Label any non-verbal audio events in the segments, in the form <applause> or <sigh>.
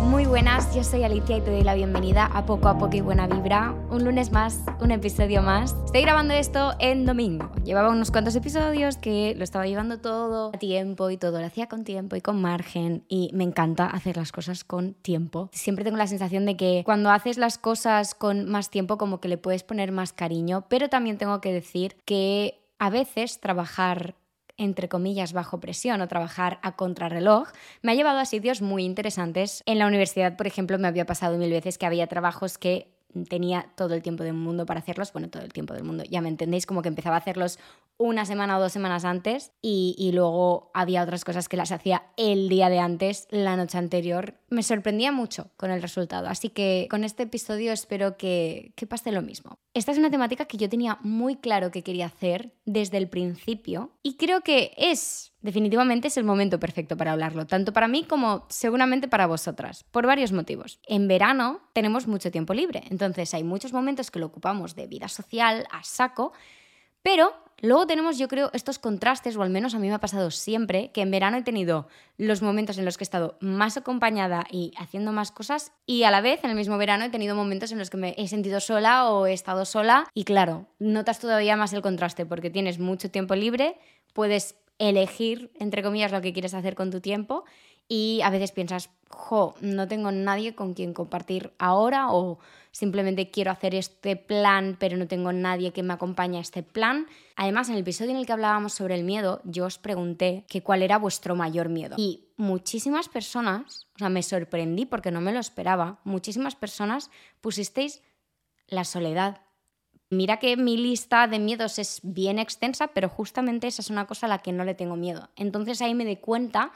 Muy buenas, yo soy Alicia y te doy la bienvenida a Poco a Poco y Buena Vibra. Un lunes más, un episodio más. Estoy grabando esto en domingo. Llevaba unos cuantos episodios que lo estaba llevando todo a tiempo y todo lo hacía con tiempo y con margen y me encanta hacer las cosas con tiempo. Siempre tengo la sensación de que cuando haces las cosas con más tiempo como que le puedes poner más cariño, pero también tengo que decir que a veces trabajar entre comillas, bajo presión o trabajar a contrarreloj, me ha llevado a sitios muy interesantes. En la universidad, por ejemplo, me había pasado mil veces que había trabajos que tenía todo el tiempo del mundo para hacerlos, bueno, todo el tiempo del mundo, ya me entendéis, como que empezaba a hacerlos una semana o dos semanas antes y, luego había otras cosas que las hacía el día de antes, la noche anterior. Me sorprendía mucho con el resultado, así que con este episodio espero que, que pase lo mismo. Esta es una temática que yo tenía muy claro que quería hacer desde el principio y creo que es definitivamente es el momento perfecto para hablarlo, tanto para mí como seguramente para vosotras, por varios motivos. En verano tenemos mucho tiempo libre, entonces hay muchos momentos que lo ocupamos de vida social a saco, pero luego tenemos, yo creo, estos contrastes, o al menos a mí me ha pasado siempre, que en verano he tenido los momentos en los que he estado más acompañada y haciendo más cosas, y a la vez en el mismo verano he tenido momentos en los que me he sentido sola o he estado sola, y claro, notas todavía más el contraste porque tienes mucho tiempo libre, puedes elegir, entre comillas, lo que quieres hacer con tu tiempo y a veces piensas, jo, no tengo nadie con quien compartir ahora o simplemente quiero hacer este plan pero no tengo nadie que me acompañe a este plan. Además, en el episodio en el que hablábamos sobre el miedo, yo os pregunté que cuál era vuestro mayor miedo. Y muchísimas personas, o sea, me sorprendí porque no me lo esperaba, muchísimas personas pusisteis la soledad Mira que mi lista de miedos es bien extensa, pero justamente esa es una cosa a la que no le tengo miedo. Entonces ahí me di cuenta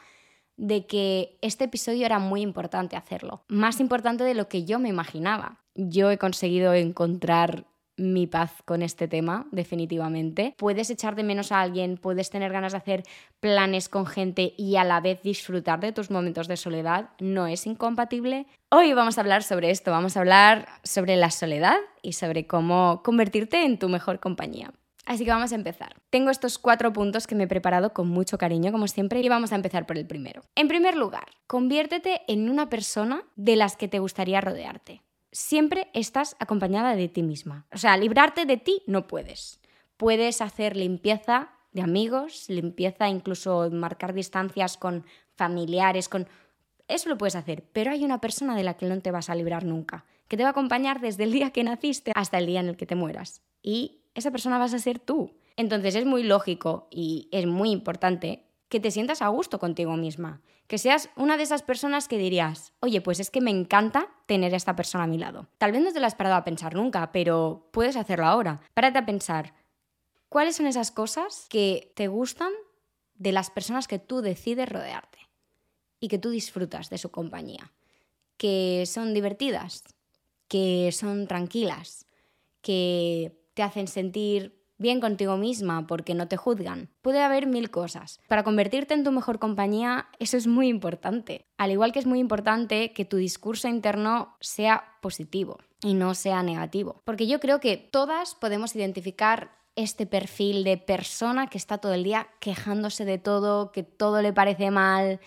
de que este episodio era muy importante hacerlo, más importante de lo que yo me imaginaba. Yo he conseguido encontrar mi paz con este tema, definitivamente. Puedes echar de menos a alguien, puedes tener ganas de hacer planes con gente y a la vez disfrutar de tus momentos de soledad. No es incompatible. Hoy vamos a hablar sobre esto, vamos a hablar sobre la soledad y sobre cómo convertirte en tu mejor compañía. Así que vamos a empezar. Tengo estos cuatro puntos que me he preparado con mucho cariño, como siempre, y vamos a empezar por el primero. En primer lugar, conviértete en una persona de las que te gustaría rodearte siempre estás acompañada de ti misma. O sea, librarte de ti no puedes. Puedes hacer limpieza de amigos, limpieza incluso marcar distancias con familiares, con... Eso lo puedes hacer, pero hay una persona de la que no te vas a librar nunca, que te va a acompañar desde el día que naciste hasta el día en el que te mueras. Y esa persona vas a ser tú. Entonces es muy lógico y es muy importante que te sientas a gusto contigo misma, que seas una de esas personas que dirías, oye, pues es que me encanta tener a esta persona a mi lado. Tal vez no te lo has parado a pensar nunca, pero puedes hacerlo ahora. Párate a pensar, ¿cuáles son esas cosas que te gustan de las personas que tú decides rodearte y que tú disfrutas de su compañía? Que son divertidas, que son tranquilas, que te hacen sentir bien contigo misma porque no te juzgan. Puede haber mil cosas. Para convertirte en tu mejor compañía, eso es muy importante. Al igual que es muy importante que tu discurso interno sea positivo y no sea negativo. Porque yo creo que todas podemos identificar este perfil de persona que está todo el día quejándose de todo, que todo le parece mal,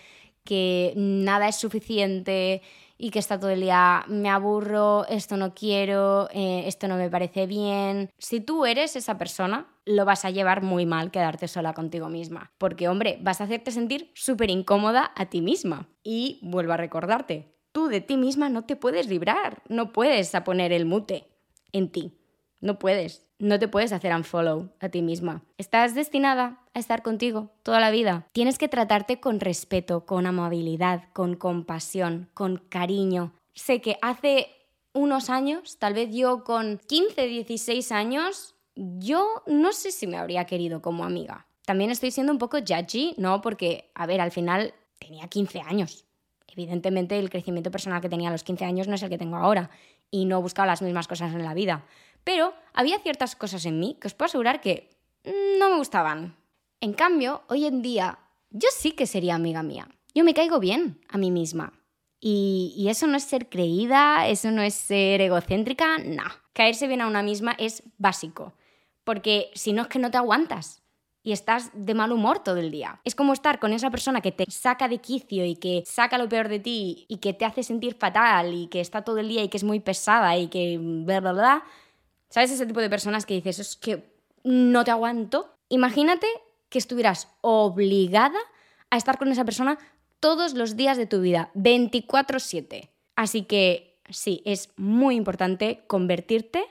que nada es suficiente y que está todo el día, me aburro, esto no quiero, eh, esto no me parece bien. Si tú eres esa persona, lo vas a llevar muy mal quedarte sola contigo misma. Porque, hombre, vas a hacerte sentir súper incómoda a ti misma. Y vuelvo a recordarte, tú de ti misma no te puedes librar, no puedes poner el mute en ti, no puedes. No te puedes hacer unfollow a ti misma. Estás destinada a estar contigo toda la vida. Tienes que tratarte con respeto, con amabilidad, con compasión, con cariño. Sé que hace unos años, tal vez yo con 15, 16 años, yo no sé si me habría querido como amiga. También estoy siendo un poco judgy, ¿no? Porque, a ver, al final tenía 15 años. Evidentemente el crecimiento personal que tenía a los 15 años no es el que tengo ahora y no he buscado las mismas cosas en la vida. Pero había ciertas cosas en mí que os puedo asegurar que no me gustaban. En cambio, hoy en día, yo sí que sería amiga mía. Yo me caigo bien a mí misma. Y, eso no es ser creída, eso no es ser egocéntrica, no. Caerse bien a una misma es básico. Porque si no es que no te aguantas. y estás de mal humor todo el día. Es como estar con esa persona que te saca de quicio y que saca lo peor de ti y que te hace sentir fatal y que está todo el día y que es muy pesada y que bla. ¿Sabes ese tipo de personas que dices, es que no te aguanto? Imagínate que estuvieras obligada a estar con esa persona todos los días de tu vida, 24/7. Así que sí, es muy importante convertirte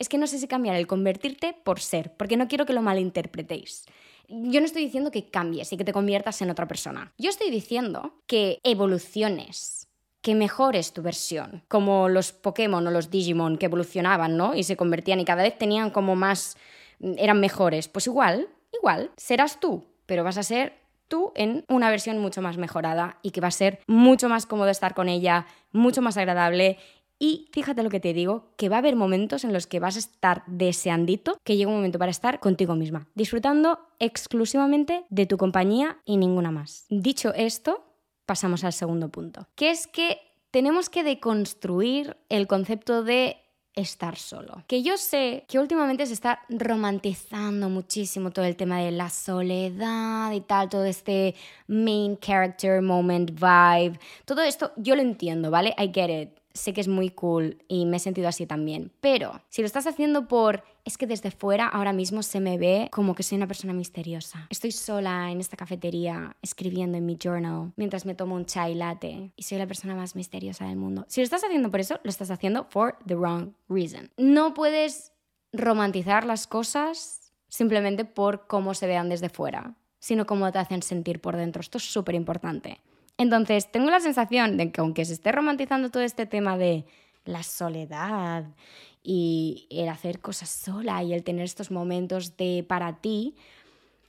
es que no sé si cambiar el convertirte por ser, porque no quiero que lo malinterpretéis. Yo no estoy diciendo que cambies y que te conviertas en otra persona. Yo estoy diciendo que evoluciones, que mejores tu versión, como los Pokémon o los Digimon que evolucionaban, ¿no? Y se convertían y cada vez tenían como más eran mejores. Pues igual, igual, serás tú, pero vas a ser tú en una versión mucho más mejorada y que va a ser mucho más cómodo estar con ella, mucho más agradable y fíjate lo que te digo, que va a haber momentos en los que vas a estar deseandito que llegue un momento para estar contigo misma, disfrutando exclusivamente de tu compañía y ninguna más. Dicho esto, pasamos al segundo punto, que es que tenemos que deconstruir el concepto de estar solo. Que yo sé que últimamente se está romantizando muchísimo todo el tema de la soledad y tal, todo este main character moment vibe. Todo esto yo lo entiendo, ¿vale? I get it sé que es muy cool y me he sentido así también. Pero si lo estás haciendo por, es que desde fuera ahora mismo se me ve como que soy una persona misteriosa. Estoy sola en esta cafetería escribiendo en mi journal mientras me tomo un chai latte y soy la persona más misteriosa del mundo. Si lo estás haciendo por eso, lo estás haciendo for the wrong reason. No puedes romantizar las cosas simplemente por cómo se vean desde fuera, sino cómo te hacen sentir por dentro. Esto es súper importante. Entonces, tengo la sensación de que aunque se esté romantizando todo este tema de la soledad y el hacer cosas sola y el tener estos momentos de para ti,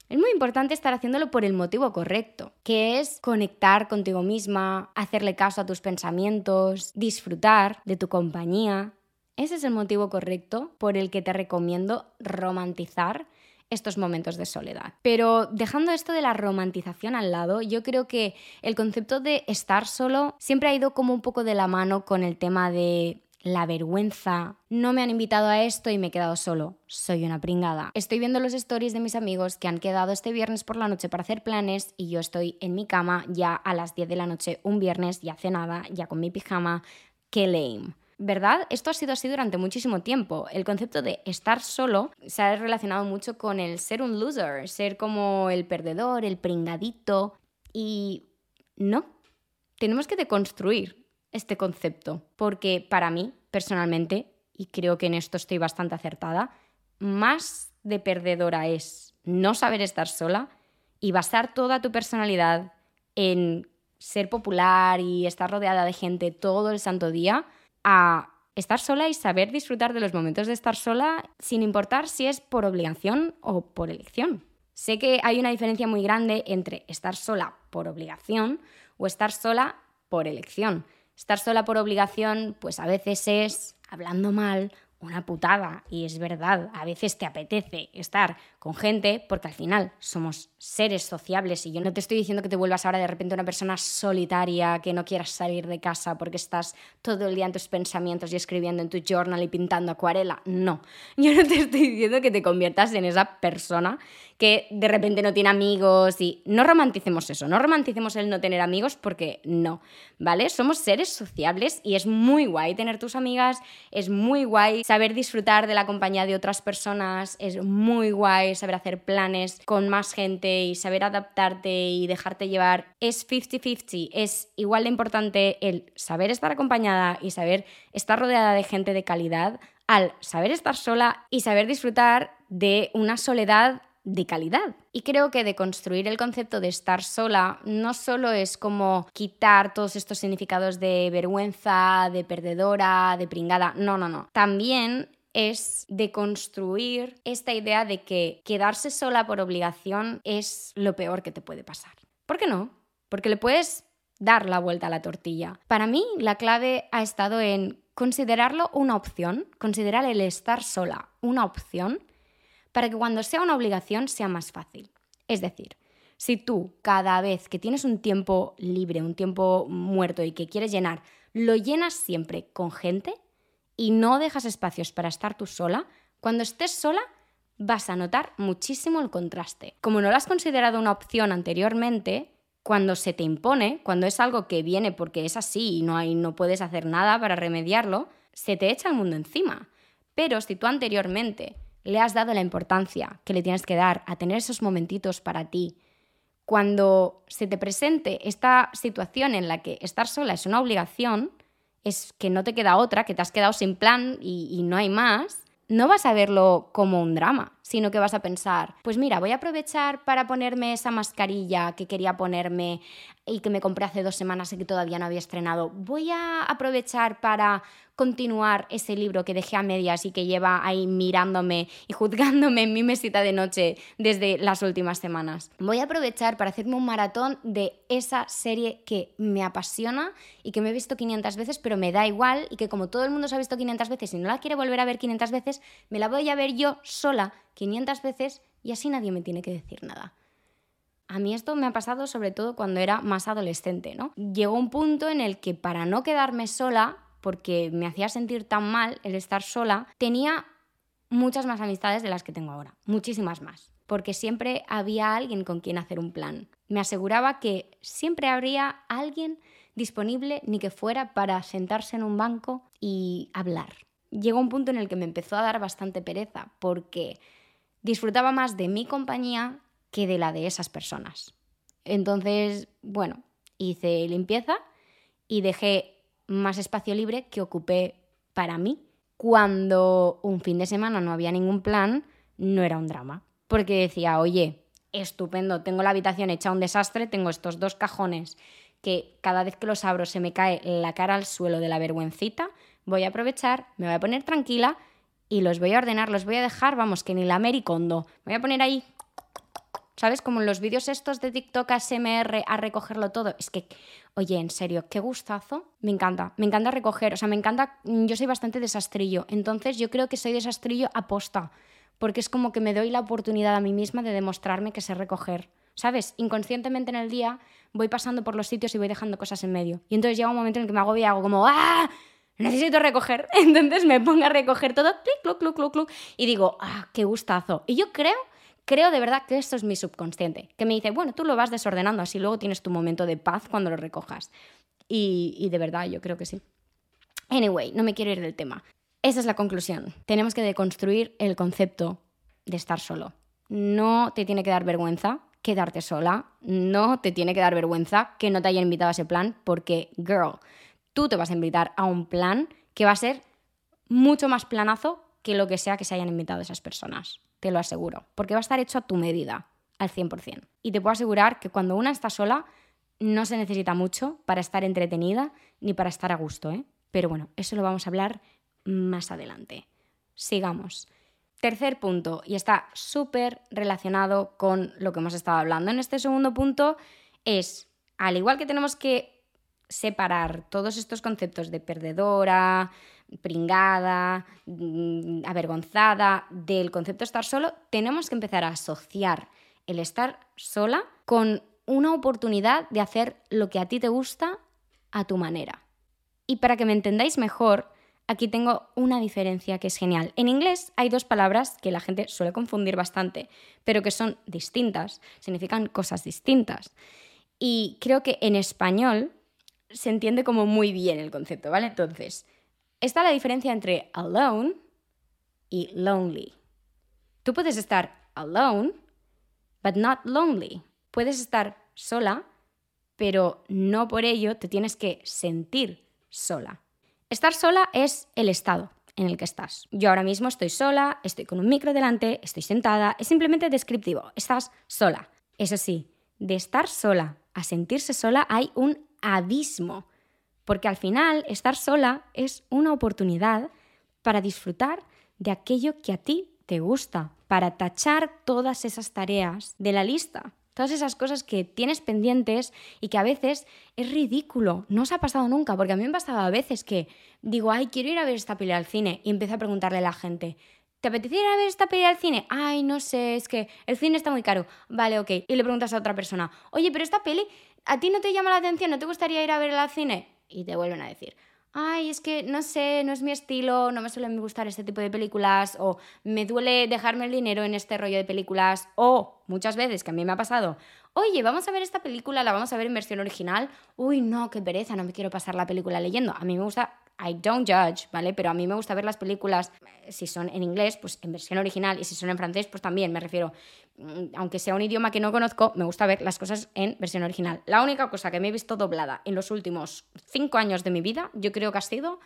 es muy importante estar haciéndolo por el motivo correcto, que es conectar contigo misma, hacerle caso a tus pensamientos, disfrutar de tu compañía. Ese es el motivo correcto por el que te recomiendo romantizar estos momentos de soledad. Pero dejando esto de la romantización al lado, yo creo que el concepto de estar solo siempre ha ido como un poco de la mano con el tema de la vergüenza. No me han invitado a esto y me he quedado solo. Soy una pringada. Estoy viendo los stories de mis amigos que han quedado este viernes por la noche para hacer planes y yo estoy en mi cama ya a las 10 de la noche un viernes, ya cenada, ya con mi pijama. Qué lame. ¿Verdad? Esto ha sido así durante muchísimo tiempo. El concepto de estar solo se ha relacionado mucho con el ser un loser, ser como el perdedor, el pringadito. Y no, tenemos que deconstruir este concepto, porque para mí, personalmente, y creo que en esto estoy bastante acertada, más de perdedora es no saber estar sola y basar toda tu personalidad en ser popular y estar rodeada de gente todo el santo día a estar sola y saber disfrutar de los momentos de estar sola sin importar si es por obligación o por elección. Sé que hay una diferencia muy grande entre estar sola por obligación o estar sola por elección. Estar sola por obligación, pues a veces es hablando mal una putada. Y es verdad, a veces te apetece estar con gente porque al final somos seres sociables y yo no te estoy diciendo que te vuelvas ahora de repente una persona solitaria, que no quieras salir de casa porque estás todo el día en tus pensamientos y escribiendo en tu journal y pintando acuarela. No, <laughs> yo no te estoy diciendo que te conviertas en esa persona que de repente no tiene amigos y no romanticemos eso, no romanticemos el no tener amigos porque no, ¿vale? Somos seres sociables y es muy guay tener tus amigas, es muy guay saber disfrutar de la compañía de otras personas, es muy guay saber hacer planes con más gente y saber adaptarte y dejarte llevar. Es 50-50, es igual de importante el saber estar acompañada y saber estar rodeada de gente de calidad al saber estar sola y saber disfrutar de una soledad de calidad. Y creo que de construir el concepto de estar sola no solo es como quitar todos estos significados de vergüenza, de perdedora, de pringada, no, no, no. También es de construir esta idea de que quedarse sola por obligación es lo peor que te puede pasar. ¿Por qué no? Porque le puedes dar la vuelta a la tortilla. Para mí la clave ha estado en considerarlo una opción, considerar el estar sola una opción para que cuando sea una obligación sea más fácil. Es decir, si tú cada vez que tienes un tiempo libre, un tiempo muerto y que quieres llenar, lo llenas siempre con gente y no dejas espacios para estar tú sola, cuando estés sola vas a notar muchísimo el contraste. Como no lo has considerado una opción anteriormente, cuando se te impone, cuando es algo que viene porque es así y no, hay, no puedes hacer nada para remediarlo, se te echa el mundo encima. Pero si tú anteriormente le has dado la importancia que le tienes que dar a tener esos momentitos para ti, cuando se te presente esta situación en la que estar sola es una obligación, es que no te queda otra, que te has quedado sin plan y, y no hay más, no vas a verlo como un drama, sino que vas a pensar, pues mira, voy a aprovechar para ponerme esa mascarilla que quería ponerme y que me compré hace dos semanas y que todavía no había estrenado. Voy a aprovechar para continuar ese libro que dejé a medias y que lleva ahí mirándome y juzgándome en mi mesita de noche desde las últimas semanas. Voy a aprovechar para hacerme un maratón de esa serie que me apasiona y que me he visto 500 veces, pero me da igual y que como todo el mundo se ha visto 500 veces y no la quiere volver a ver 500 veces, me la voy a ver yo sola 500 veces y así nadie me tiene que decir nada. A mí esto me ha pasado sobre todo cuando era más adolescente, ¿no? Llegó un punto en el que para no quedarme sola, porque me hacía sentir tan mal el estar sola, tenía muchas más amistades de las que tengo ahora, muchísimas más, porque siempre había alguien con quien hacer un plan. Me aseguraba que siempre habría alguien disponible ni que fuera para sentarse en un banco y hablar. Llegó un punto en el que me empezó a dar bastante pereza, porque disfrutaba más de mi compañía que de la de esas personas. Entonces, bueno, hice limpieza y dejé más espacio libre que ocupé para mí. Cuando un fin de semana no había ningún plan, no era un drama. Porque decía, oye, estupendo, tengo la habitación hecha un desastre, tengo estos dos cajones que cada vez que los abro se me cae la cara al suelo de la vergüencita, voy a aprovechar, me voy a poner tranquila y los voy a ordenar, los voy a dejar, vamos, que ni la Mericondo. Voy a poner ahí, ¿sabes? Como en los vídeos estos de TikTok ASMR a recogerlo todo. Es que, oye, en serio, qué gustazo. Me encanta, me encanta recoger, o sea, me encanta, yo soy bastante desastrillo, entonces yo creo que soy desastrillo aposta, porque es como que me doy la oportunidad a mí misma de demostrarme que sé recoger. ¿Sabes? Inconscientemente en el día voy pasando por los sitios y voy dejando cosas en medio. Y entonces llega un momento en el que me hago y hago como ¡ah! necesito recoger. <laughs> Entonces me pongo a recoger todo, clic, clic, clic, clic, y digo, ah, qué gustazo. Y yo creo, creo de verdad que esto es mi subconsciente, que me dice, bueno, tú lo vas desordenando, así luego tienes tu momento de paz cuando lo recojas. Y, de verdad, yo creo que sí. Anyway, no me quiero ir del tema. Esa es la conclusión. Tenemos que deconstruir el concepto de estar solo. No te tiene que dar vergüenza quedarte sola, no te tiene que dar vergüenza que no te hayan invitado a ese plan, porque, girl, tú te vas a invitar a un plan que va a ser mucho más planazo que lo que sea que se hayan invitado esas personas. Te lo aseguro. Porque va a estar hecho a tu medida, al 100%. Y te puedo asegurar que cuando una está sola, no se necesita mucho para estar entretenida ni para estar a gusto, ¿eh? Pero bueno, eso lo vamos a hablar más adelante. Sigamos. Tercer punto, y está súper relacionado con lo que hemos estado hablando en este segundo punto, es, al igual que tenemos que separar todos estos conceptos de perdedora, pringada, mm, avergonzada del concepto estar solo, tenemos que empezar a asociar el estar sola con una oportunidad de hacer lo que a ti te gusta a tu manera. Y para que me entendáis mejor, aquí tengo una diferencia que es genial. En inglés hay dos palabras que la gente suele confundir bastante, pero que son distintas, significan cosas distintas. Y creo que en español se entiende como muy bien el concepto, ¿vale? Entonces, está la diferencia entre alone y lonely. Tú puedes estar alone, but not lonely. Puedes estar sola, pero no por ello te tienes que sentir sola. Estar sola es el estado en el que estás. Yo ahora mismo estoy sola, estoy con un micro delante, estoy sentada, es simplemente descriptivo, estás sola. Eso sí, de estar sola a sentirse sola hay un abismo, porque al final estar sola es una oportunidad para disfrutar de aquello que a ti te gusta, para tachar todas esas tareas de la lista, todas esas cosas que tienes pendientes y que a veces es ridículo, no os ha pasado nunca, porque a mí me ha pasado a veces que digo, ay, quiero ir a ver esta pelea al cine y empiezo a preguntarle a la gente, ¿Te apetecería ir a ver esta peli al cine? Ay, no sé, es que el cine está muy caro. Vale, ok. Y le preguntas a otra persona, oye, pero esta peli, ¿a ti no te llama la atención? ¿No te gustaría ir a verla al cine? Y te vuelven a decir, ay, es que no sé, no es mi estilo, no me suelen gustar este tipo de películas, o me duele dejarme el dinero en este rollo de películas, o muchas veces que a mí me ha pasado, oye, vamos a ver esta película, la vamos a ver en versión original, uy, no, qué pereza, no me quiero pasar la película leyendo. A mí me gusta I don't judge, ¿vale? Pero a mí me gusta ver las películas, eh, si son en inglés, pues en versión original, y si son en francés, pues también, me refiero, mm, aunque sea un idioma que no conozco, me gusta ver las cosas en versión original. La única cosa que me he visto doblada en los últimos cinco años de mi vida, yo creo que ha sido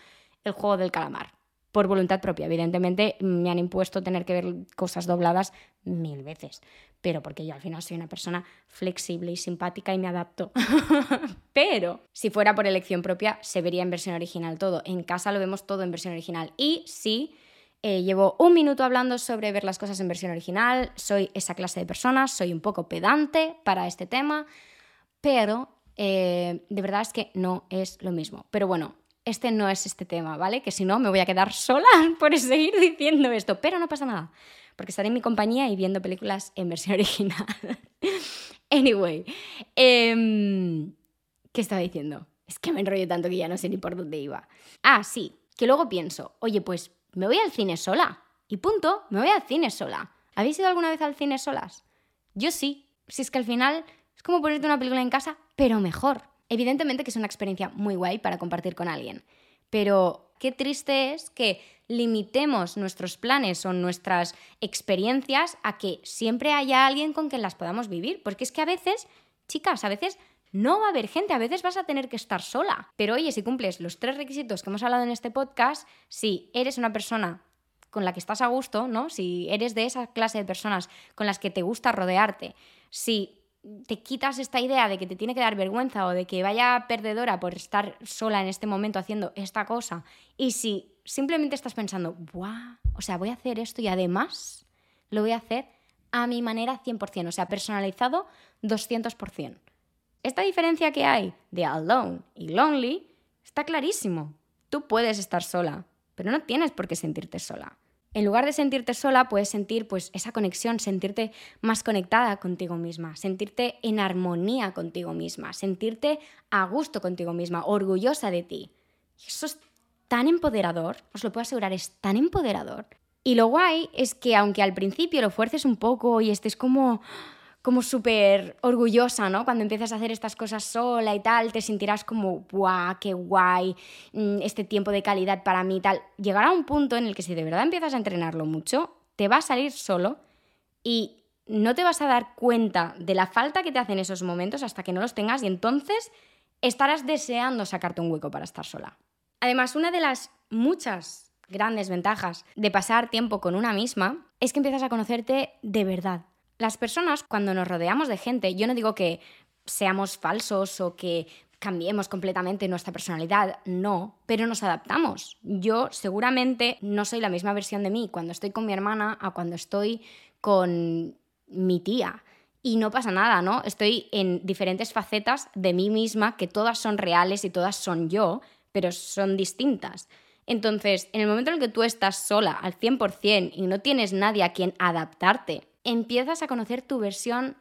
el juego del calamar por voluntad propia. Evidentemente me han impuesto tener que ver cosas dobladas mil veces, pero porque yo al final soy una persona flexible y simpática y me adapto. <laughs> pero si fuera por elección propia, se vería en versión original todo. En casa lo vemos todo en versión original. Y sí, eh, llevo un minuto hablando sobre ver las cosas en versión original, soy esa clase de persona, soy un poco pedante para este tema, pero eh, de verdad es que no es lo mismo. Pero bueno, este no es este tema, ¿vale? Que si no me voy a quedar sola <laughs> por seguir diciendo esto, pero no pasa nada, porque estaré en mi compañía y viendo películas en versión <laughs> original. anyway, em, ¿qué estaba diciendo? Es que me enrollo tanto que ya no sé ni por dónde iba. Ah, sí, que luego pienso, oye, pues me voy al cine sola. Y punto, me voy al cine sola. ¿Habéis ido alguna vez al cine solas? Yo sí. Si es que al final es como ponerte una película en casa, pero mejor. Evidentemente que es una experiencia muy guay para compartir con alguien, pero qué triste es que limitemos nuestros planes o nuestras experiencias a que siempre haya alguien con quien las podamos vivir, porque es que a veces, chicas, a veces no va a haber gente, a veces vas a tener que estar sola. Pero oye, si cumples los tres requisitos que hemos hablado en este podcast, si eres una persona con la que estás a gusto, ¿no? Si eres de esa clase de personas con las que te gusta rodearte, si te quitas esta idea de que te tiene que dar vergüenza o de que vaya perdedora por estar sola en este momento haciendo esta cosa, y si simplemente estás pensando, ¡buah! O sea, voy a hacer esto y además lo voy a hacer a mi manera 100%, o sea, personalizado 200%. Esta diferencia que hay de alone y lonely está clarísimo. Tú puedes estar sola, pero no tienes por qué sentirte sola en lugar de sentirte sola, puedes sentir pues esa conexión, sentirte más conectada contigo misma, sentirte en armonía contigo misma, sentirte a gusto contigo misma, orgullosa de ti. Eso es tan empoderador, os lo puedo asegurar, es tan empoderador. Y lo guay es que aunque al principio lo fuerces un poco y estés como como súper orgullosa, ¿no? Cuando empiezas a hacer estas cosas sola y tal, te sentirás como, ¡guau, qué guay! Mm, este tiempo de calidad para mí y tal. Llegará un punto en el que si de verdad empiezas a entrenarlo mucho, te va a salir solo y no te vas a dar cuenta de la falta que te hacen esos momentos hasta que no los tengas y entonces estarás deseando sacarte un hueco para estar sola. Además, una de las muchas grandes ventajas de pasar tiempo con una misma es que empiezas a conocerte de verdad. Las personas, cuando nos rodeamos de gente, yo no digo que seamos falsos o que cambiemos completamente nuestra personalidad, no, pero nos adaptamos. Yo seguramente no soy la misma versión de mí cuando estoy con mi hermana a cuando estoy con mi tía. Y no pasa nada, ¿no? Estoy en diferentes facetas de mí misma que todas son reales y todas son yo, pero son distintas. Entonces, en el momento en que tú estás sola al 100% y no tienes nadie a quien adaptarte empiezas a conocer tu versión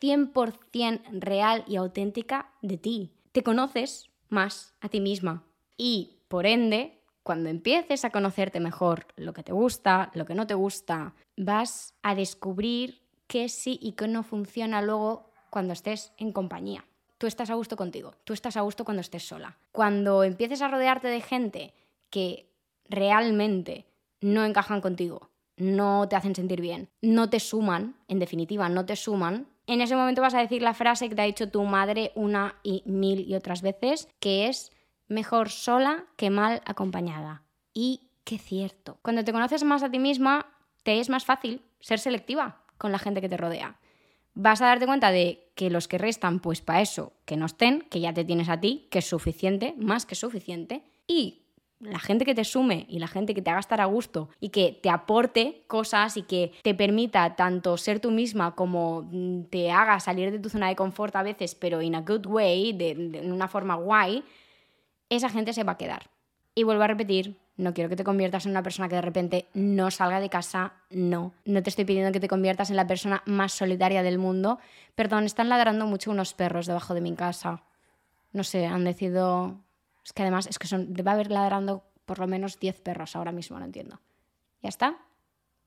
100% real y auténtica de ti. Te conoces más a ti misma y, por ende, cuando empieces a conocerte mejor lo que te gusta, lo que no te gusta, vas a descubrir qué sí y qué no funciona luego cuando estés en compañía. Tú estás a gusto contigo, tú estás a gusto cuando estés sola. Cuando empieces a rodearte de gente que realmente no encajan contigo, no te hacen sentir bien, no te suman, en definitiva, no te suman, en ese momento vas a decir la frase que te ha dicho tu madre una y mil y otras veces, que es mejor sola que mal acompañada. Y qué cierto. Cuando te conoces más a ti misma, te es más fácil ser selectiva con la gente que te rodea. Vas a darte cuenta de que los que restan, pues para eso, que no estén, que ya te tienes a ti, que es suficiente, más que suficiente. Y la gente que te sume y la gente que te haga estar a gusto y que te aporte cosas y que te permita tanto ser tú misma como mm, te haga salir de tu zona de confort a veces, pero in a good way, de, una forma guay, esa gente se va a quedar. Y vuelvo a repetir, no quiero que te conviertas en una persona que de repente no salga de casa, no. No te estoy pidiendo que te conviertas en la persona más solitaria del mundo. Perdón, están ladrando mucho unos perros debajo de mi casa. No sé, han decidido Es que además es que son, debe haber ladrando por lo menos 10 perros ahora mismo, no entiendo. ¿Ya está?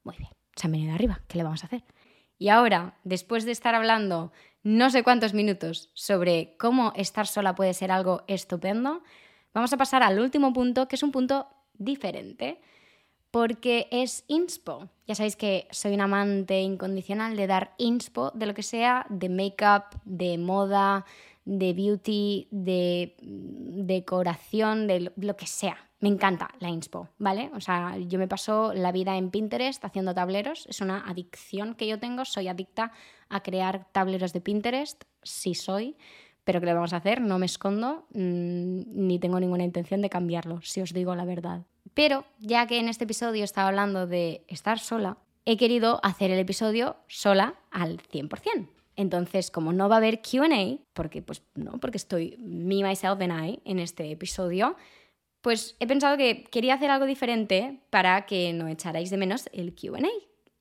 Muy bien, se han venido arriba, ¿qué le vamos a hacer? Y ahora, después de estar hablando no sé cuántos minutos sobre cómo estar sola puede ser algo estupendo, vamos a pasar al último punto, que es un punto diferente, porque es inspo. Ya sabéis que soy un amante incondicional de dar inspo de lo que sea, de make-up, de moda, de beauty, de decoración, de lo que sea. Me encanta la inspo, ¿vale? O sea, yo me paso la vida en Pinterest haciendo tableros, es una adicción que yo tengo, soy adicta a crear tableros de Pinterest, sí soy, pero ¿qué le vamos a hacer? No me escondo mm, ni tengo ninguna intención de cambiarlo, si os digo la verdad. Pero ya que en este episodio estaba hablando de estar sola, he querido hacer el episodio sola al 100%. Entonces, como no va a haber QA, porque pues no, porque estoy me, myself and I en este episodio, pues he pensado que quería hacer algo diferente para que no echarais de menos el QA.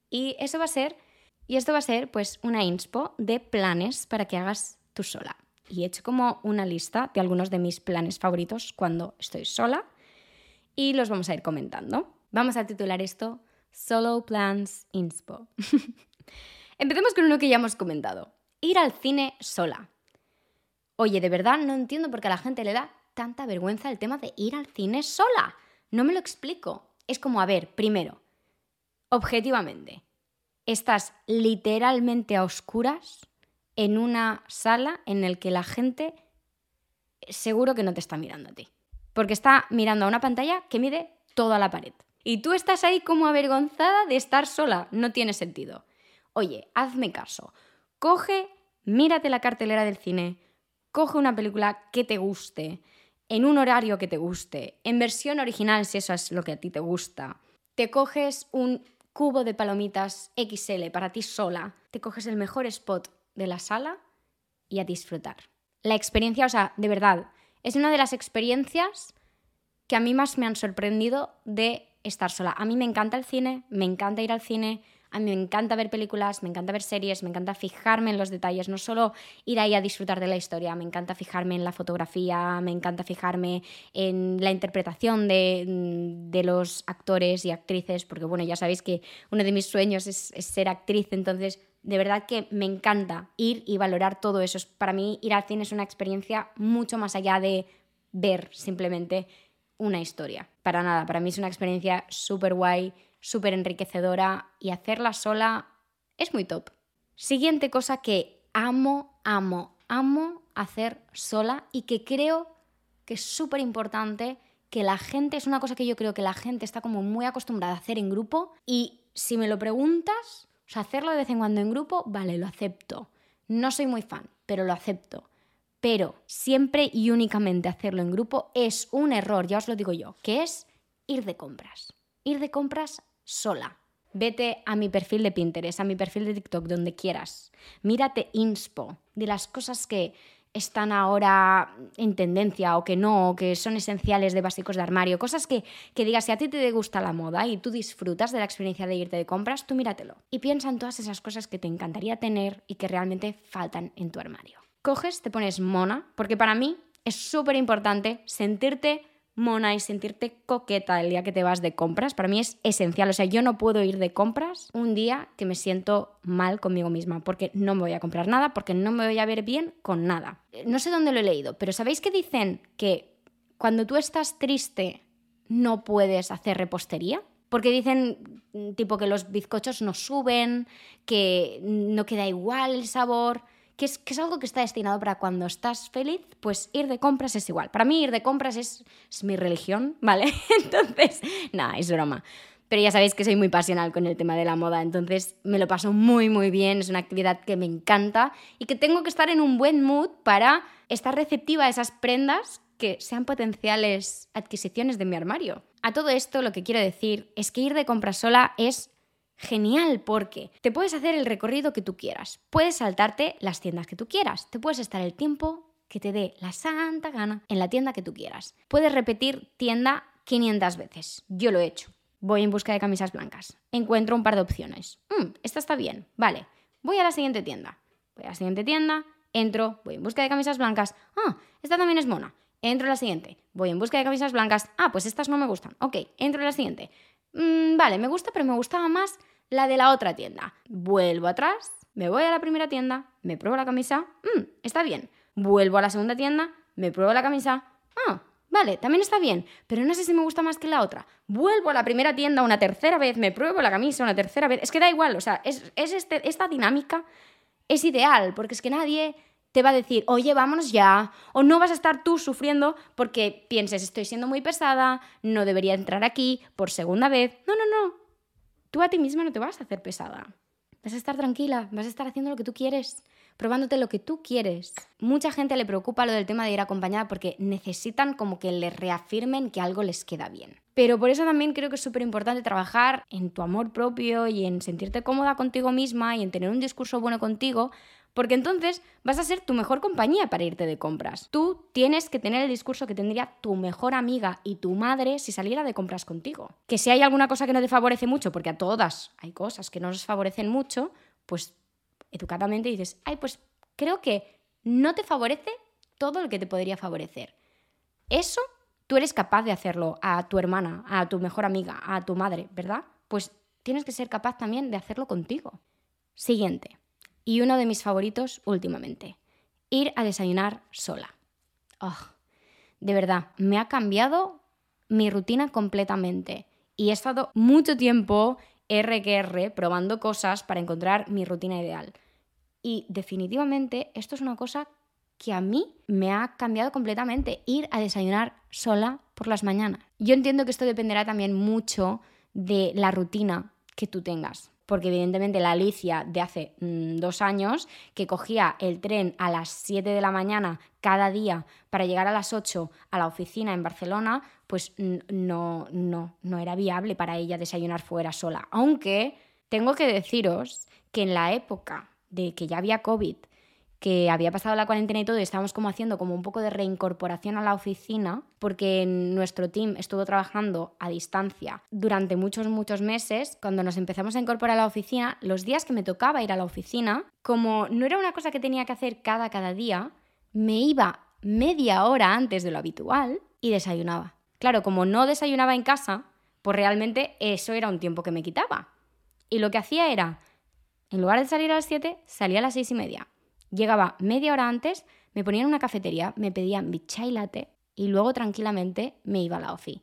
Y eso va a ser, y esto va a ser pues una inspo de planes para que hagas tú sola. Y he hecho como una lista de algunos de mis planes favoritos cuando estoy sola y los vamos a ir comentando. Vamos a titular esto Solo Plans Inspo. <laughs> Empecemos con uno que ya hemos comentado. Ir al cine sola. Oye, de verdad no entiendo por qué a la gente le da tanta vergüenza el tema de ir al cine sola. No me lo explico. Es como, a ver, primero, objetivamente, estás literalmente a oscuras en una sala en la que la gente seguro que no te está mirando a ti. Porque está mirando a una pantalla que mide toda la pared. Y tú estás ahí como avergonzada de estar sola. No tiene sentido. Oye, hazme caso. Coge, mírate la cartelera del cine, coge una película que te guste, en un horario que te guste, en versión original si eso es lo que a ti te gusta. Te coges un cubo de palomitas XL para ti sola, te coges el mejor spot de la sala y a disfrutar. La experiencia, o sea, de verdad, es una de las experiencias que a mí más me han sorprendido de estar sola. A mí me encanta el cine, me encanta ir al cine, a mí me encanta ver películas, me encanta ver series, me encanta fijarme en los detalles, no solo ir ahí a disfrutar de la historia, me encanta fijarme en la fotografía, me encanta fijarme en la interpretación de, de los actores y actrices, porque bueno, ya sabéis que uno de mis sueños es, es ser actriz, entonces de verdad que me encanta ir y valorar todo eso. Para mí ir al cine es una experiencia mucho más allá de ver simplemente una historia. Para nada, para mí es una experiencia súper guay súper enriquecedora y hacerla sola es muy top. Siguiente cosa que amo, amo, amo hacer sola y que creo que es súper importante que la gente, es una cosa que yo creo que la gente está como muy acostumbrada a hacer en grupo y si me lo preguntas, o hacerlo de vez en cuando en grupo, vale, lo acepto. No soy muy fan, pero lo acepto. Pero siempre y únicamente hacerlo en grupo es un error, ya os lo digo yo, que es ir de compras. Ir de compras sola. Vete a mi perfil de Pinterest, a mi perfil de TikTok, donde quieras. Mírate inspo de las cosas que están ahora en tendencia o que no, o que son esenciales de básicos de armario, cosas que, que digas, si a ti te gusta la moda y tú disfrutas de la experiencia de irte de compras, tú míratelo. Y piensa en todas esas cosas que te encantaría tener y que realmente faltan en tu armario. Coges, te pones mona, porque para mí es súper importante sentirte mona y sentirte coqueta el día que te vas de compras, para mí es esencial. O sea, yo no puedo ir de compras un día que me siento mal conmigo misma, porque no me voy a comprar nada, porque no me voy a ver bien con nada. No sé dónde lo he leído, pero ¿sabéis que dicen que cuando tú estás triste no puedes hacer repostería? Porque dicen tipo que los bizcochos no suben, que no queda igual el sabor que es, que es algo que está destinado para cuando estás feliz, pues ir de compras es igual. Para mí ir de compras es, es mi religión, <laughs> ¿vale? Entonces, nada, es broma. Pero ya sabéis que soy muy pasional con el tema de la moda, entonces me lo paso muy muy bien, es una actividad que me encanta y que tengo que estar en un buen mood para estar receptiva a esas prendas que sean potenciales adquisiciones de mi armario. A todo esto lo que quiero decir es que ir de compras sola es Genial, porque te puedes hacer el recorrido que tú quieras, puedes saltarte las tiendas que tú quieras, te puedes estar el tiempo que te dé la santa gana en la tienda que tú quieras. Puedes repetir tienda 500 veces. Yo lo he hecho. Voy en busca de camisas blancas. Encuentro un par de opciones. Mm, esta está bien. Vale. Voy a la siguiente tienda. Voy a la siguiente tienda. Entro. Voy en busca de camisas blancas. Ah, esta también es mona. entro en la siguiente. Voy en busca de camisas blancas. Ah, pues estas no me gustan. Ok, entro en la siguiente. Mm, vale, me gusta, pero me gustaba más la de la otra tienda. Vuelvo atrás, me voy a la primera tienda, me pruebo la camisa. Mm, está bien. Vuelvo a la segunda tienda, me pruebo la camisa. Ah, vale, también está bien, pero no sé si me gusta más que la otra. Vuelvo a la primera tienda una tercera vez, me pruebo la camisa una tercera vez. Es que da igual, o sea, es, este, esta dinámica es ideal, porque es que nadie te va a decir, oye, vámonos ya, o no vas a estar tú sufriendo porque pienses, estoy siendo muy pesada, no debería entrar aquí por segunda vez. No, no, no. Tú a ti misma no te vas a hacer pesada. Vas a estar tranquila, vas a estar haciendo lo que tú quieres, probándote lo que tú quieres. Mucha gente le preocupa lo del tema de ir acompañada porque necesitan como que le reafirmen que algo les queda bien. Pero por eso también creo que es súper importante trabajar en tu amor propio y en sentirte cómoda contigo misma y en tener un discurso bueno contigo porque entonces vas a ser tu mejor compañía para irte de compras. Tú tienes que tener el discurso que tendría tu mejor amiga y tu madre si saliera de compras contigo. Que si hay alguna cosa que no te favorece mucho, porque a todas hay cosas que no nos favorecen mucho, pues educadamente dices, ay, pues creo que no te favorece todo lo que te podría favorecer. Eso tú eres capaz de hacerlo a tu hermana, a tu mejor amiga, a tu madre, ¿verdad? Pues tienes que ser capaz también de hacerlo contigo. Siguiente y uno de mis favoritos últimamente, ir a desayunar sola. Oh, de verdad, me ha cambiado mi rutina completamente y he estado mucho tiempo R probando cosas para encontrar mi rutina ideal. Y definitivamente esto es una cosa que a mí me ha cambiado completamente, ir a desayunar sola por las mañanas. Yo entiendo que esto dependerá también mucho de la rutina que tú tengas porque evidentemente la Alicia de hace mm, dos años, que cogía el tren a las 7 de la mañana cada día para llegar a las 8 a la oficina en Barcelona, pues no, no, no era viable para ella desayunar fuera sola. Aunque tengo que deciros que en la época de que ya había COVID que había pasado la cuarentena y todo, y estábamos como haciendo como un poco de reincorporación a la oficina, porque nuestro team estuvo trabajando a distancia durante muchos, muchos meses. Cuando nos empezamos a incorporar a la oficina, los días que me tocaba ir a la oficina, como no era una cosa que tenía que hacer cada, cada día, me iba media hora antes de lo habitual y desayunaba. Claro, como no desayunaba en casa, pues realmente eso era un tiempo que me quitaba. Y lo que hacía era, en lugar de salir a las 7, salía a las 6 y media Llegaba media hora antes, me ponía en una cafetería, me pedían mi chai latte y luego tranquilamente me iba a la ofi.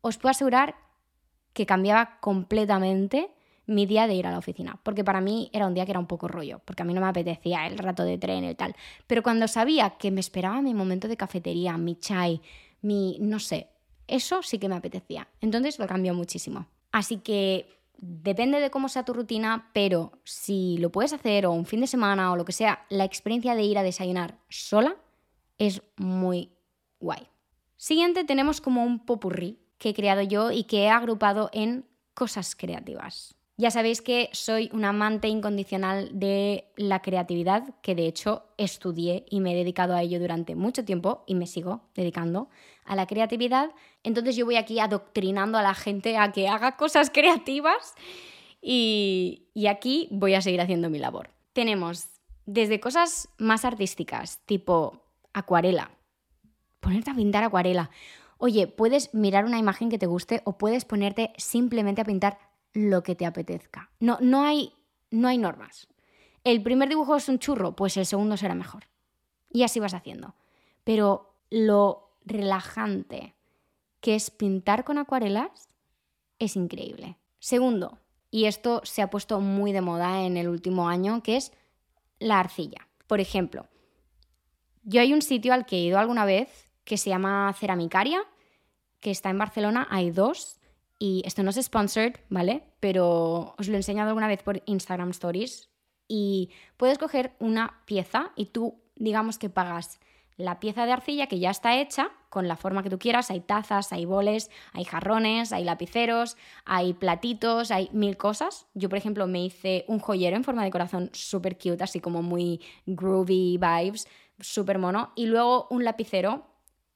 Os puedo asegurar que cambiaba completamente mi día de ir a la oficina, porque para mí era un día que era un poco rollo, porque a mí no me apetecía el rato de tren y tal. Pero cuando sabía que me esperaba mi momento de cafetería, mi chai, mi, no sé, eso sí que me apetecía. Entonces lo cambió muchísimo. Así que Depende de cómo sea tu rutina, pero si lo puedes hacer o un fin de semana o lo que sea, la experiencia de ir a desayunar sola es muy guay. Siguiente tenemos como un popurrí que he creado yo y que he agrupado en cosas creativas. Ya sabéis que soy un amante incondicional de la creatividad, que de hecho estudié y me he dedicado a ello durante mucho tiempo y me sigo dedicando a la creatividad. Entonces yo voy aquí adoctrinando a la gente a que haga cosas creativas y, y aquí voy a seguir haciendo mi labor. Tenemos desde cosas más artísticas, tipo acuarela, ponerte a pintar acuarela. Oye, puedes mirar una imagen que te guste o puedes ponerte simplemente a pintar lo que te apetezca. No, no, hay, no hay normas. El primer dibujo es un churro, pues el segundo será mejor. Y así vas haciendo. Pero lo relajante que es pintar con acuarelas es increíble. Segundo, y esto se ha puesto muy de moda en el último año, que es la arcilla. Por ejemplo, yo hay un sitio al que he ido alguna vez que se llama Ceramicaria, que está en Barcelona, hay dos, y esto no es sponsored, ¿vale? Pero os lo he enseñado alguna vez por Instagram Stories. Y puedes coger una pieza y tú, digamos que pagas la pieza de arcilla que ya está hecha con la forma que tú quieras. Hay tazas, hay boles, hay jarrones, hay lapiceros, hay platitos, hay mil cosas. Yo, por ejemplo, me hice un joyero en forma de corazón súper cute, así como muy groovy vibes, súper mono. Y luego un lapicero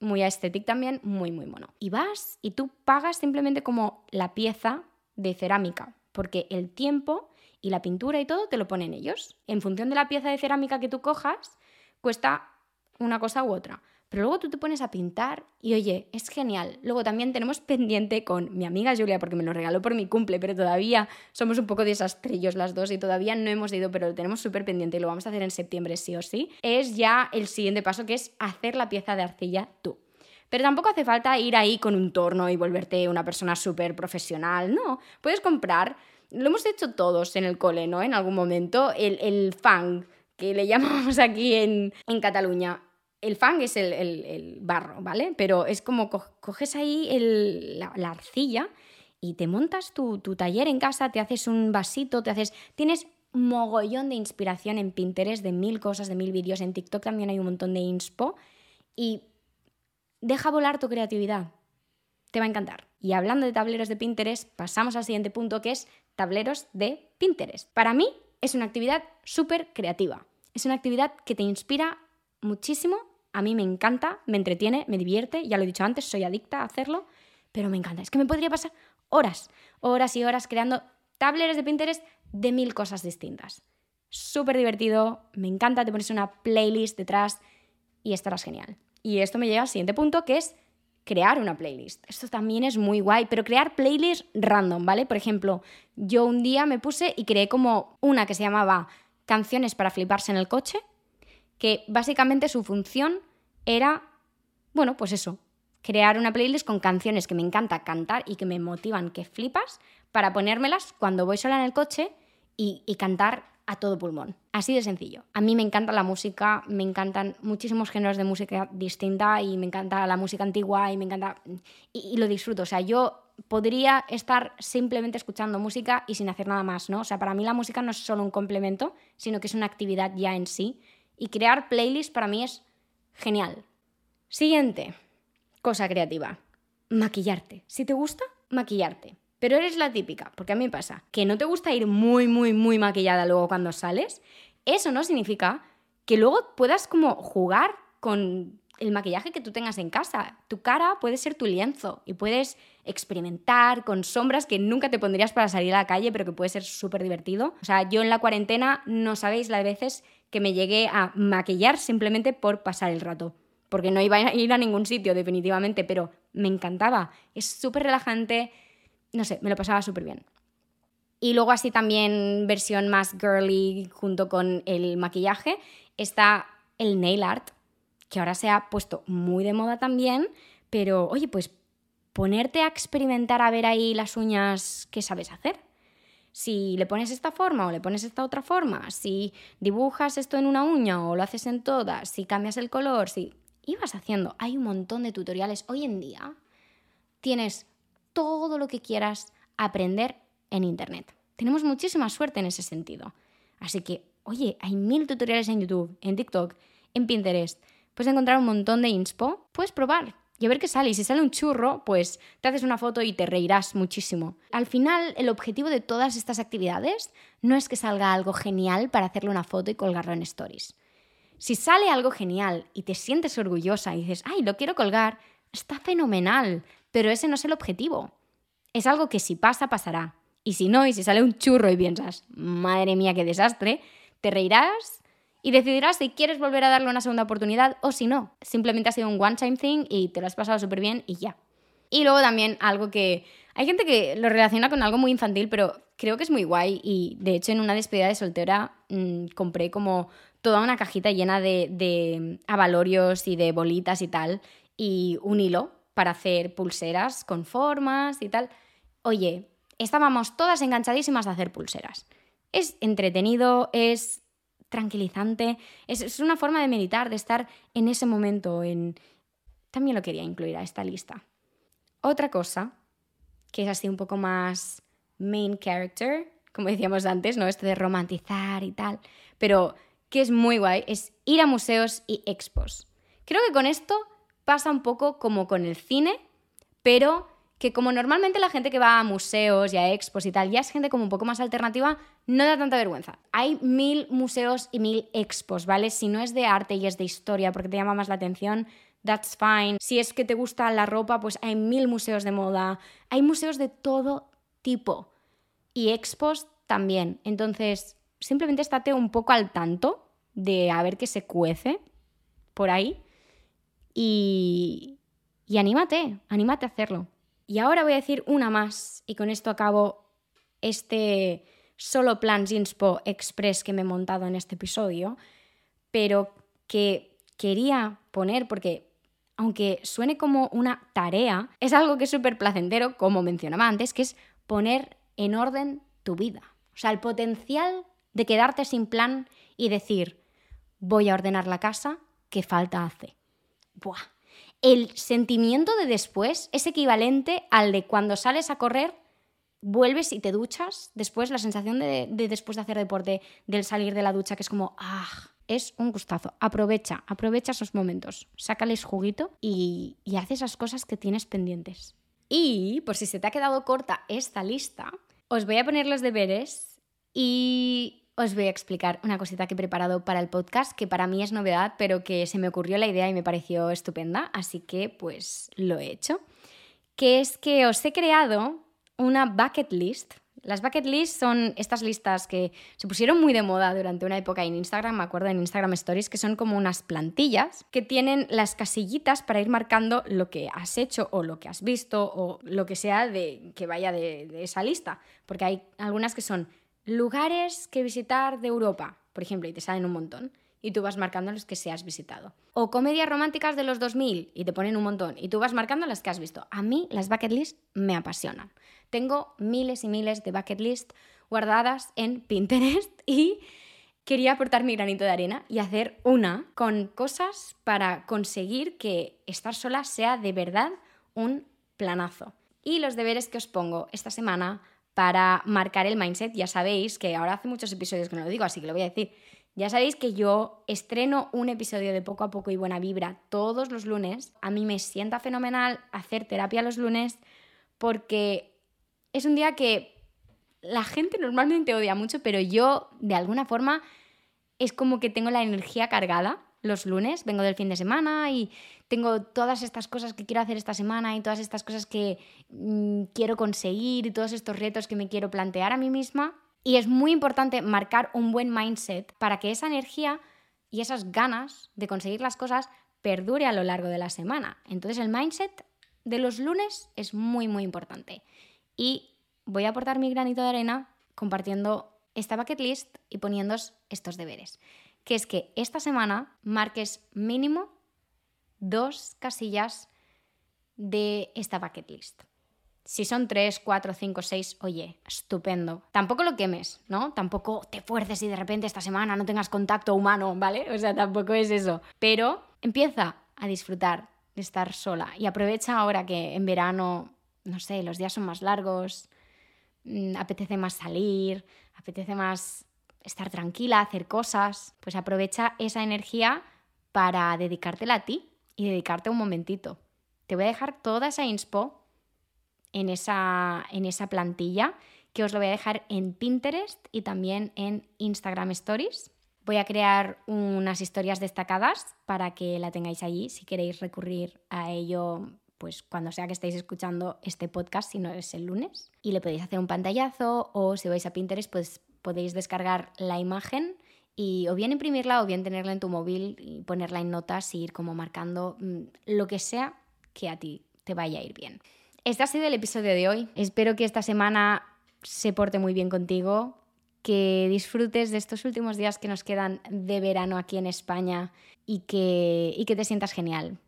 muy estético también, muy, muy mono. Y vas y tú pagas simplemente como la pieza de cerámica, porque el tiempo y la pintura y todo te lo ponen ellos. En función de la pieza de cerámica que tú cojas, cuesta una cosa u otra. Pero luego tú te pones a pintar y oye, es genial. Luego también tenemos pendiente con mi amiga Julia, porque me lo regaló por mi cumple, pero todavía somos un poco desastrillos las dos y todavía no hemos ido, pero lo tenemos súper pendiente y lo vamos a hacer en septiembre sí o sí. Es ya el siguiente paso que es hacer la pieza de arcilla tú. Pero tampoco hace falta ir ahí con un torno y volverte una persona súper profesional, no. Puedes comprar, lo hemos hecho todos en el cole, ¿no? En algún momento, el, el fang, que le <laughs> llamamos aquí en, en Cataluña el fang es el, barro, ¿vale? Pero es como coges ahí la, arcilla y te montas tu, taller en casa, te haces un vasito, te haces... Tienes mogollón de inspiración en Pinterest, de mil cosas, de mil vídeos. En TikTok también hay un montón de inspo. Y deja volar tu creatividad. Te va a encantar. Y hablando de tableros de Pinterest, pasamos al siguiente punto que es tableros de Pinterest. Para mí es una actividad súper creativa. Es una actividad que te inspira muchísimo a mí me encanta, me entretiene, me divierte, ya lo he dicho antes, soy adicta a hacerlo, pero me encanta. Es que me podría pasar horas, horas y horas creando tableros de Pinterest de mil cosas distintas. Súper divertido, me encanta, te pones una playlist detrás y estarás genial. Y esto me lleva al siguiente punto, que es crear una playlist. Esto también es muy guay, pero crear playlists random, ¿vale? Por ejemplo, yo un día me puse y creé como una que se llamaba Canciones para fliparse en el coche que básicamente su función era, bueno, pues eso, crear una playlist con canciones que me encanta cantar y que me motivan que flipas para ponérmelas cuando voy sola en el coche y, cantar a todo pulmón. Así de sencillo. A mí me encanta la música, me encantan muchísimos géneros de música distinta y me encanta la música antigua y me encanta... Y, y, lo disfruto. O sea, yo podría estar simplemente escuchando música y sin hacer nada más, ¿no? O sea, para mí la música no es solo un complemento, sino que es una actividad ya en sí y crear playlists para mí es genial. Siguiente, cosa creativa. Maquillarte. Si te gusta, maquillarte. Pero eres la típica, porque a mí pasa, que no te gusta ir muy, muy, muy maquillada luego cuando sales. Eso no significa que luego puedas como jugar con el maquillaje que tú tengas en casa. Tu cara puede ser tu lienzo y puedes experimentar con sombras que nunca te pondrías para salir a la calle, pero que puede ser súper divertido. O sea, yo en la cuarentena no sabéis las veces que me llegué a maquillar simplemente por pasar el rato. Porque no iba a ir a ningún sitio, definitivamente, pero me encantaba. Es súper relajante. No sé, me lo pasaba súper bien. Y luego así también versión más girly junto con el maquillaje está el nail art, que ahora se ha puesto muy de moda también, pero oye, pues ponerte a experimentar a ver ahí las uñas que sabes hacer si le pones esta forma o le pones esta otra forma, si dibujas esto en una uña o lo haces en todas, si cambias el color, si ibas haciendo. Hay un montón de tutoriales. Hoy en día tienes todo lo que quieras aprender en Internet. Tenemos muchísima suerte en ese sentido. Así que, oye, hay mil tutoriales en YouTube, en TikTok, en Pinterest. Puedes encontrar un montón de inspo. Puedes probar y a ver qué sale. Y si sale un churro, pues te haces una foto y te reirás muchísimo. Al final, el objetivo de todas estas actividades no es que salga algo genial para hacerle una foto y colgarlo en stories. Si sale algo genial y te sientes orgullosa y dices, ay, lo quiero colgar, está fenomenal, pero ese no es el objetivo. Es algo que si pasa, pasará. Y si no, y si sale un churro y piensas, madre mía, qué desastre, te reirás y decidirás si quieres volver a darle una segunda oportunidad o si no. Simplemente ha sido un one-time thing y te lo has pasado súper bien y ya. Y luego también algo que hay gente que lo relaciona con algo muy infantil, pero creo que es muy guay y de hecho en una despedida de soltera mm, compré como toda una cajita llena de, de avalorios y de bolitas y tal y un hilo para hacer pulseras con formas y tal. Oye, estábamos todas enganchadísimas a hacer pulseras. Es entretenido, es tranquilizante. Es, una forma de meditar, de estar en ese momento. En... También lo quería incluir a esta lista. Otra cosa, que es así un poco más main character, como decíamos antes, ¿no? Esto de romantizar y tal, pero que es muy guay, es ir a museos y expos. Creo que con esto pasa un poco como con el cine, pero que como normalmente la gente que va a museos y a expos y tal ya es gente como un poco más alternativa, no da tanta vergüenza. Hay mil museos y mil expos, ¿vale? Si no es de arte y es de historia porque te llama más la atención, that's fine. Si es que te gusta la ropa, pues hay mil museos de moda. Hay museos de todo tipo. Y expos también. Entonces, simplemente estate un poco al tanto de a ver qué se cuece por ahí y, y anímate, anímate a hacerlo. Y ahora voy a decir una más y con esto acabo este solo plan Zinspo Express que me he montado en este episodio, pero que quería poner porque aunque suene como una tarea, es algo que es súper placentero, como mencionaba antes, que es poner en orden tu vida. O sea, el potencial de quedarte sin plan y decir, voy a ordenar la casa, ¿qué falta hace? Buah. El sentimiento de después es equivalente al de cuando sales a correr, vuelves y te duchas, después la sensación de, de después de hacer deporte, del salir de la ducha, que es como, ah, es un gustazo. Aprovecha, aprovecha esos momentos, sácales juguito y, y haz esas cosas que tienes pendientes. Y por si se te ha quedado corta esta lista, os voy a poner los deberes y os voy a explicar una cosita que he preparado para el podcast, que para mí es novedad, pero que se me ocurrió la idea y me pareció estupenda, así que pues lo he hecho. Que es que os he creado una bucket list las bucket lists son estas listas que se pusieron muy de moda durante una época en Instagram, me acuerdo en Instagram Stories, que son como unas plantillas que tienen las casillitas para ir marcando lo que has hecho o lo que has visto o lo que sea de, que vaya de, de esa lista. Porque hay algunas que son lugares que visitar de Europa, por ejemplo, y te salen un montón y tú vas marcando los que se has visitado. O comedias románticas de los 2000 y te ponen un montón y tú vas marcando las que has visto. A mí las bucket lists me apasionan. Tengo miles y miles de bucket lists guardadas en Pinterest <laughs> y quería aportar mi granito de arena y hacer una con cosas para conseguir que estar sola sea de verdad un planazo. Y los deberes que os pongo esta semana para marcar el mindset, ya sabéis que ahora hace muchos episodios que no lo digo, así que lo voy a decir. Ya sabéis que yo estreno un episodio de poco a poco y buena vibra todos los lunes. A mí me sienta fenomenal hacer terapia los lunes porque es un día que la gente normalmente odia mucho, pero yo de alguna forma es como que tengo la energía cargada los lunes, vengo del fin de semana y tengo todas estas cosas que quiero hacer esta semana y todas estas cosas que mm, quiero conseguir y todos estos retos que me quiero plantear a mí misma. Y es muy importante marcar un buen mindset para que esa energía y esas ganas de conseguir las cosas perdure a lo largo de la semana. Entonces el mindset de los lunes es muy, muy importante y voy a aportar mi granito de arena compartiendo esta bucket list y poniéndos estos deberes. Que es que esta semana marques mínimo dos casillas de esta bucket list. Si son tres, cuatro, cinco, seis, oye, estupendo. Tampoco lo quemes, ¿no? Tampoco te fuerces y de repente esta semana no tengas contacto humano, ¿vale? O sea, tampoco es eso. Pero empieza a disfrutar de estar sola y aprovecha ahora que en verano no sé, los días son más largos, mm, apetece más salir, apetece más estar tranquila, hacer cosas, pues aprovecha esa energía para dedicártela a ti y dedicarte un momentito. Te voy a dejar toda esa inspo en esa, en esa plantilla que os lo voy a dejar en Pinterest y también en Instagram Stories. Voy a crear unas historias destacadas para que la tengáis allí si queréis recurrir a ello pues cuando sea que estéis escuchando este podcast, si no es el lunes, y le podéis hacer un pantallazo o si vais a Pinterest, pues podéis descargar la imagen y o bien imprimirla o bien tenerla en tu móvil y ponerla en notas y ir como marcando mm, lo que sea que a ti te vaya a ir bien. Este ha sido el episodio de hoy. Espero que esta semana se porte muy bien contigo, que disfrutes de estos últimos días que nos quedan de verano aquí en España y que, y que te sientas genial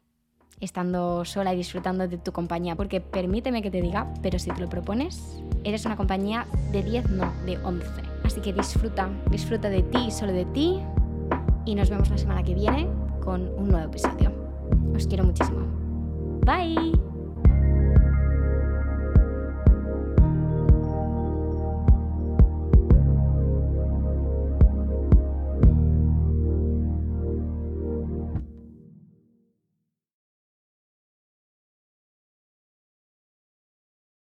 estando sola y disfrutando de tu compañía, porque permíteme que te diga, pero si te lo propones, eres una compañía de 10, no, de 11. Así que disfruta, disfruta de ti solo de ti, y nos vemos la semana que viene con un nuevo episodio. Os quiero muchísimo. Bye.